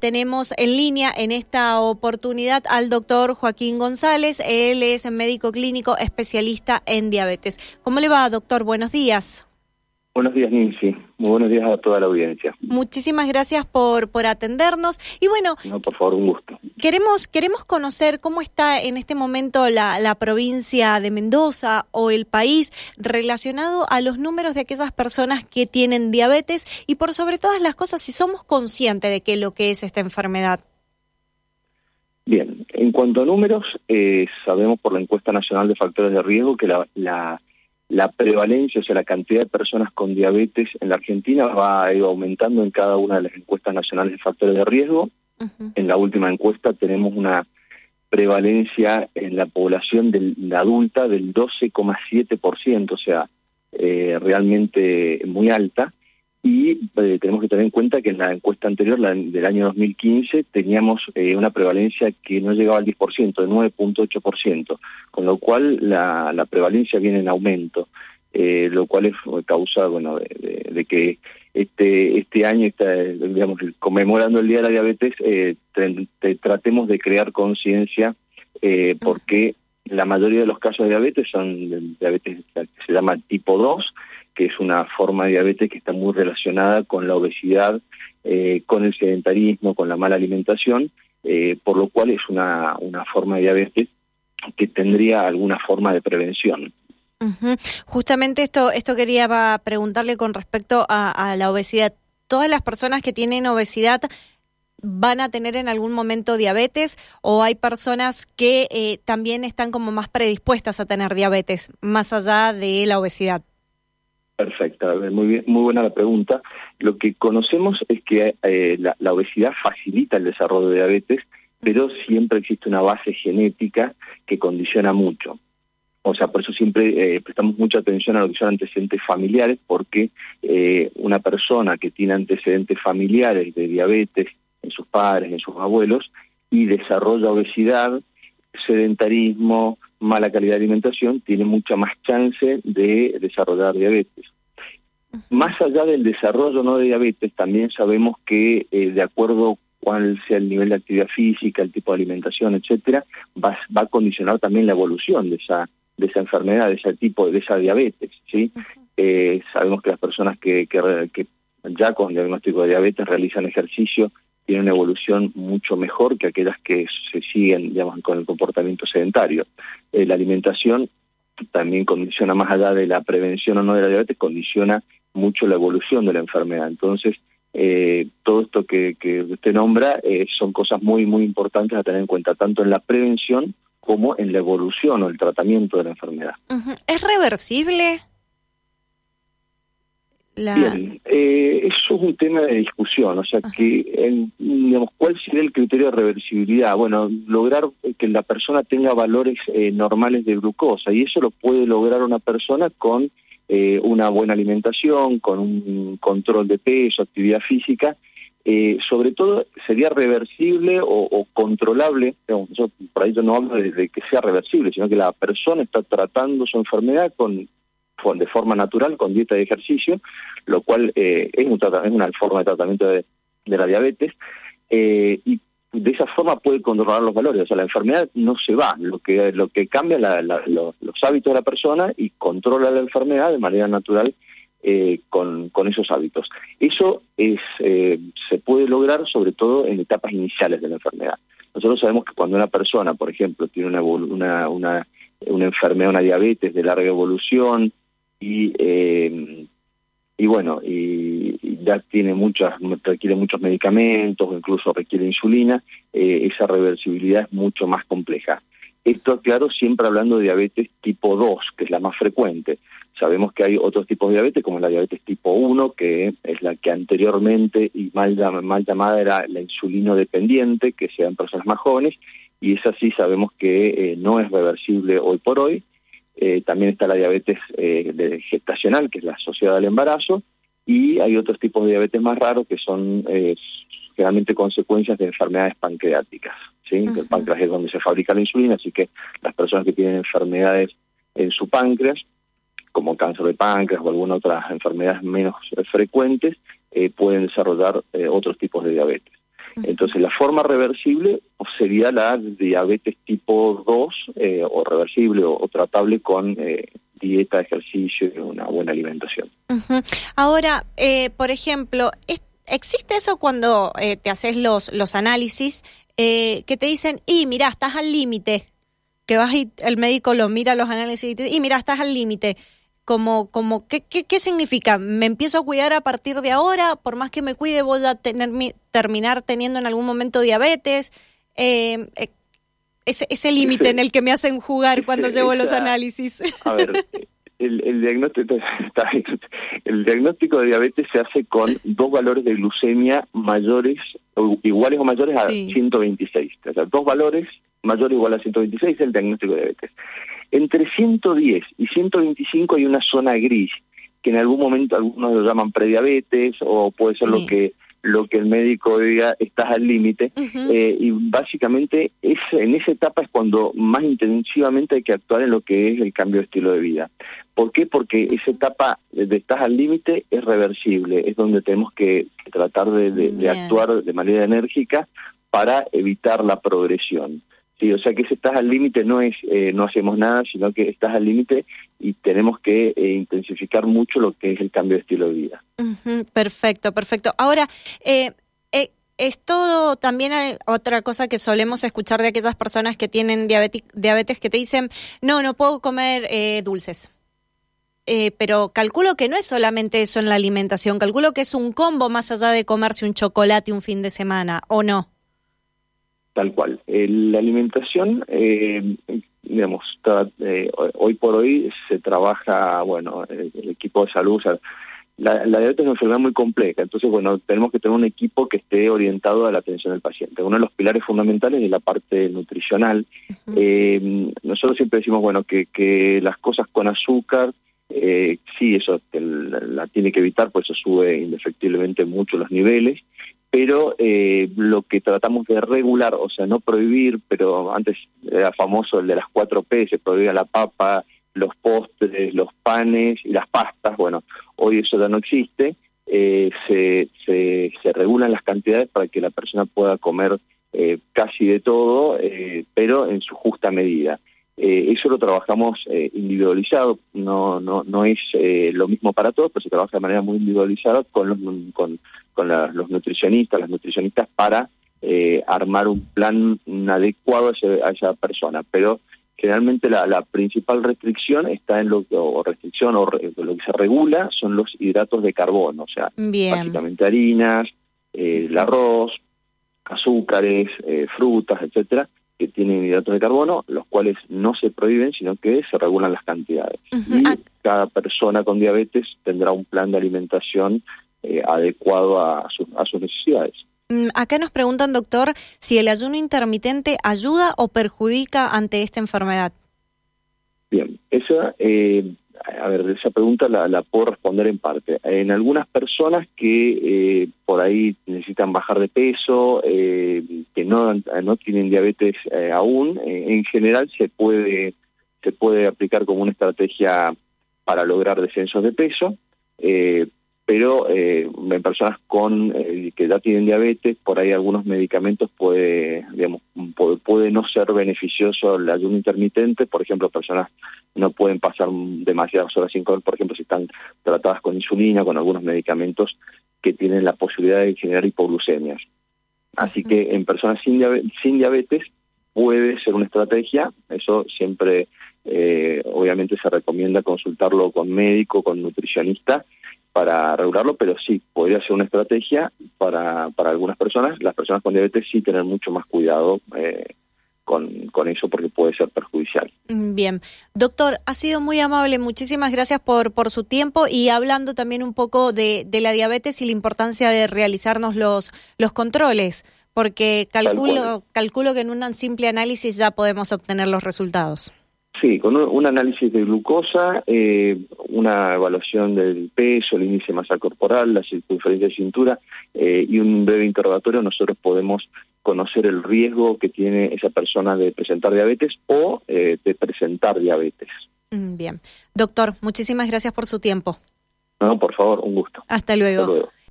Tenemos en línea en esta oportunidad al doctor Joaquín González. Él es médico clínico especialista en diabetes. ¿Cómo le va, doctor? Buenos días. Buenos días, Nancy. Muy buenos días a toda la audiencia. Muchísimas gracias por, por atendernos. Y bueno... No, por favor, un gusto. Queremos, queremos conocer cómo está en este momento la, la provincia de Mendoza o el país relacionado a los números de aquellas personas que tienen diabetes y por sobre todas las cosas si somos conscientes de qué lo que es esta enfermedad. Bien, en cuanto a números, eh, sabemos por la encuesta nacional de factores de riesgo que la, la la prevalencia, o sea, la cantidad de personas con diabetes en la Argentina va aumentando en cada una de las encuestas nacionales de factores de riesgo. En la última encuesta tenemos una prevalencia en la población de la adulta del 12,7%, o sea, eh, realmente muy alta. Y eh, tenemos que tener en cuenta que en la encuesta anterior, la del año 2015, teníamos eh, una prevalencia que no llegaba al 10%, de 9.8%, con lo cual la, la prevalencia viene en aumento, eh, lo cual es causa bueno, de, que este este año, está, digamos, conmemorando el Día de la Diabetes, tratemos de crear conciencia porque la mayoría de los casos de diabetes son diabetes que se llama tipo 2, que es una forma de diabetes que está muy relacionada con la obesidad, eh, con el sedentarismo, con la mala alimentación, eh, por lo cual es una, una forma de diabetes que tendría alguna forma de prevención. Justamente esto, esto quería preguntarle con respecto a, la obesidad. ¿Todas las personas que tienen obesidad van a tener en algún momento diabetes o hay personas que eh, también están como más predispuestas a tener diabetes, más allá de la obesidad? Perfecta, muy bien, muy buena la pregunta. Lo que conocemos es que eh, la, obesidad facilita el desarrollo de diabetes, pero siempre existe una base genética que condiciona mucho. O sea, por eso siempre eh, prestamos mucha atención a lo que son antecedentes familiares, porque eh, una persona que tiene antecedentes familiares de diabetes en sus padres, en sus abuelos, y desarrolla obesidad, sedentarismo, mala calidad de alimentación, tiene mucha más chance de desarrollar diabetes. Más allá del desarrollo no de diabetes, también sabemos que eh, de acuerdo cuál sea el nivel de actividad física, el tipo de alimentación, etcétera, va, va a condicionar también la evolución de esa de esa enfermedad, de ese tipo, de esa diabetes, ¿sí? eh, sabemos que las personas que, que, que ya con diagnóstico de diabetes realizan ejercicio tienen una evolución mucho mejor que aquellas que se siguen digamos, con el comportamiento sedentario. Eh, la alimentación también condiciona, más allá de la prevención o no de la diabetes, condiciona mucho la evolución de la enfermedad. Entonces, eh, todo esto que, que usted nombra eh, son cosas muy, muy importantes a tener en cuenta, tanto en la prevención como en la evolución o el tratamiento de la enfermedad. ¿Es reversible? Bien, eh, eso es un tema de discusión, o sea, que, digamos, ¿cuál sería el criterio de reversibilidad? Bueno, lograr que la persona tenga valores eh, normales de glucosa, y eso lo puede lograr una persona con eh, una buena alimentación, con un control de peso, actividad física, eh, sobre todo sería reversible o, controlable, digamos, yo, por ahí yo no hablo de, que sea reversible, sino que la persona está tratando su enfermedad con de forma natural con dieta y ejercicio, lo cual eh, es, un es una forma de tratamiento de, la diabetes, eh, y de esa forma puede controlar los valores, o sea, la enfermedad no se va, lo que lo que cambia la, los, hábitos de la persona y controla la enfermedad de manera natural eh, con, esos hábitos. Eso es se puede lograr sobre todo en etapas iniciales de la enfermedad. Nosotros sabemos que cuando una persona, por ejemplo, tiene una, una, una, una enfermedad, una diabetes de larga evolución, y eh, y bueno y, ya tiene muchas requiere muchos medicamentos incluso requiere insulina eh, esa reversibilidad es mucho más compleja. Esto claro siempre hablando de diabetes tipo 2 que es la más frecuente. Sabemos que hay otros tipos de diabetes como la diabetes tipo 1 que es la que anteriormente y mal, mal llamada era la insulino dependiente que sea en personas más jóvenes y esa sí sabemos que eh, no es reversible hoy por hoy eh, también está la diabetes eh, gestacional, que es la asociada al embarazo, y hay otros tipos de diabetes más raros que son eh, generalmente consecuencias de enfermedades pancreáticas. ¿sí? El páncreas es donde se fabrica la insulina, así que las personas que tienen enfermedades en su páncreas, como cáncer de páncreas o alguna otra enfermedad menos frecuentes, pueden desarrollar otros tipos de diabetes. Entonces, la forma reversible sería la diabetes tipo 2 eh, o reversible o, tratable con eh, dieta, ejercicio y una buena alimentación. Ahora, eh, por ejemplo, ¿existe eso cuando te haces los, los análisis que te dicen, y mira, estás al límite? Que vas y el médico lo mira los análisis y te dice, y mira, estás al límite como, como ¿qué, qué, significa? ¿Me empiezo a cuidar a partir de ahora? Por más que me cuide, voy a tener, terminar teniendo en algún momento diabetes. Eh, eh ese, ese límite en el que me hacen jugar cuando llevo los análisis. A ver, el, el, diagnóstico, el diagnóstico de diabetes se hace con dos valores de glucemia mayores, iguales o mayores a 126. O sea, dos valores mayores o iguales a 126 es el diagnóstico de diabetes. Entre 110 y 125 hay una zona gris, que en algún momento algunos lo llaman prediabetes o puede ser lo que lo que el médico diga estás al límite eh, y básicamente es, en esa etapa es cuando más intensivamente hay que actuar en lo que es el cambio de estilo de vida. ¿Por qué? Porque esa etapa de estás al límite es reversible, es donde tenemos que, tratar de actuar de manera enérgica para evitar la progresión. Sí, o sea que si estás al límite no es eh, no hacemos nada, sino que estás al límite y tenemos que eh, intensificar mucho lo que es el cambio de estilo de vida. perfecto, perfecto. Ahora, eh, eh, es todo también hay otra cosa que solemos escuchar de aquellas personas que tienen diabetes, que te dicen, no, no puedo comer dulces. pero calculo que no es solamente eso en la alimentación, calculo que es un combo más allá de comerse un chocolate un fin de semana, ¿o no? Tal cual. la alimentación, eh, digamos, eh, hoy por hoy se trabaja, bueno, el, equipo de salud, la, diabetes es una enfermedad muy compleja, entonces, bueno, tenemos que tener un equipo que esté orientado a la atención del paciente. Uno de los pilares fundamentales es la parte nutricional. Eh, nosotros siempre decimos, bueno, que, que las cosas con azúcar, eh, sí, eso la, tiene que evitar, pues eso sube indefectiblemente mucho los niveles pero eh, lo que tratamos de regular, o sea, no prohibir, pero antes era famoso el de las cuatro P, se prohibía la papa, los postres, los panes y las pastas, bueno, hoy eso ya no existe, eh, se, se, se, regulan las cantidades para que la persona pueda comer eh, casi de todo, eh, pero en su justa medida. Eh, eso lo trabajamos eh, individualizado, no, no, no es eh, lo mismo para todos, pero se trabaja de manera muy individualizada con los, con, con los nutricionistas, las nutricionistas para armar un plan adecuado a, esa persona. Pero generalmente la, la, principal restricción está en lo o restricción o lo que se regula son los hidratos de carbono, o sea, básicamente harinas, el arroz, azúcares, frutas, etcétera que tienen hidratos de carbono, los cuales no se prohíben, sino que se regulan las cantidades. Y ah. cada persona con diabetes tendrá un plan de alimentación eh, adecuado a, a sus necesidades. Mm, acá nos preguntan, doctor, si el ayuno intermitente ayuda o perjudica ante esta enfermedad. Bien, esa eh, a ver, esa pregunta la, puedo responder en parte. En algunas personas que eh, por ahí necesitan bajar de peso, eh, que no, no tienen diabetes eh, aún, en general se puede, se puede aplicar como una estrategia para lograr descensos de peso pero eh, en personas con eh, que ya tienen diabetes, por ahí algunos medicamentos puede, digamos, puede, no ser beneficioso el ayuno intermitente, por ejemplo, personas no pueden pasar demasiadas horas sin comer, por ejemplo, si están tratadas con insulina, con algunos medicamentos que tienen la posibilidad de generar hipoglucemias. Así que en personas sin diabetes, sin diabetes puede ser una estrategia, eso siempre eh, obviamente se recomienda consultarlo con médico, con nutricionista, para regularlo, pero sí, podría ser una estrategia para, para algunas personas. Las personas con diabetes sí tener mucho más cuidado eh, con, con eso porque puede ser perjudicial. Bien. Doctor, ha sido muy amable. Muchísimas gracias por, por su tiempo y hablando también un poco de, de la diabetes y la importancia de realizarnos los, los controles, porque calculo, calculo que en un simple análisis ya podemos obtener los resultados. Sí, con un, análisis de glucosa, eh, una evaluación del peso, el índice de masa corporal, la circunferencia de cintura eh, y un breve interrogatorio, nosotros podemos conocer el riesgo que tiene esa persona de presentar diabetes o eh, de presentar diabetes. Mm, bien. Doctor, muchísimas gracias por su tiempo. No, por favor, un gusto. Hasta luego. Hasta luego.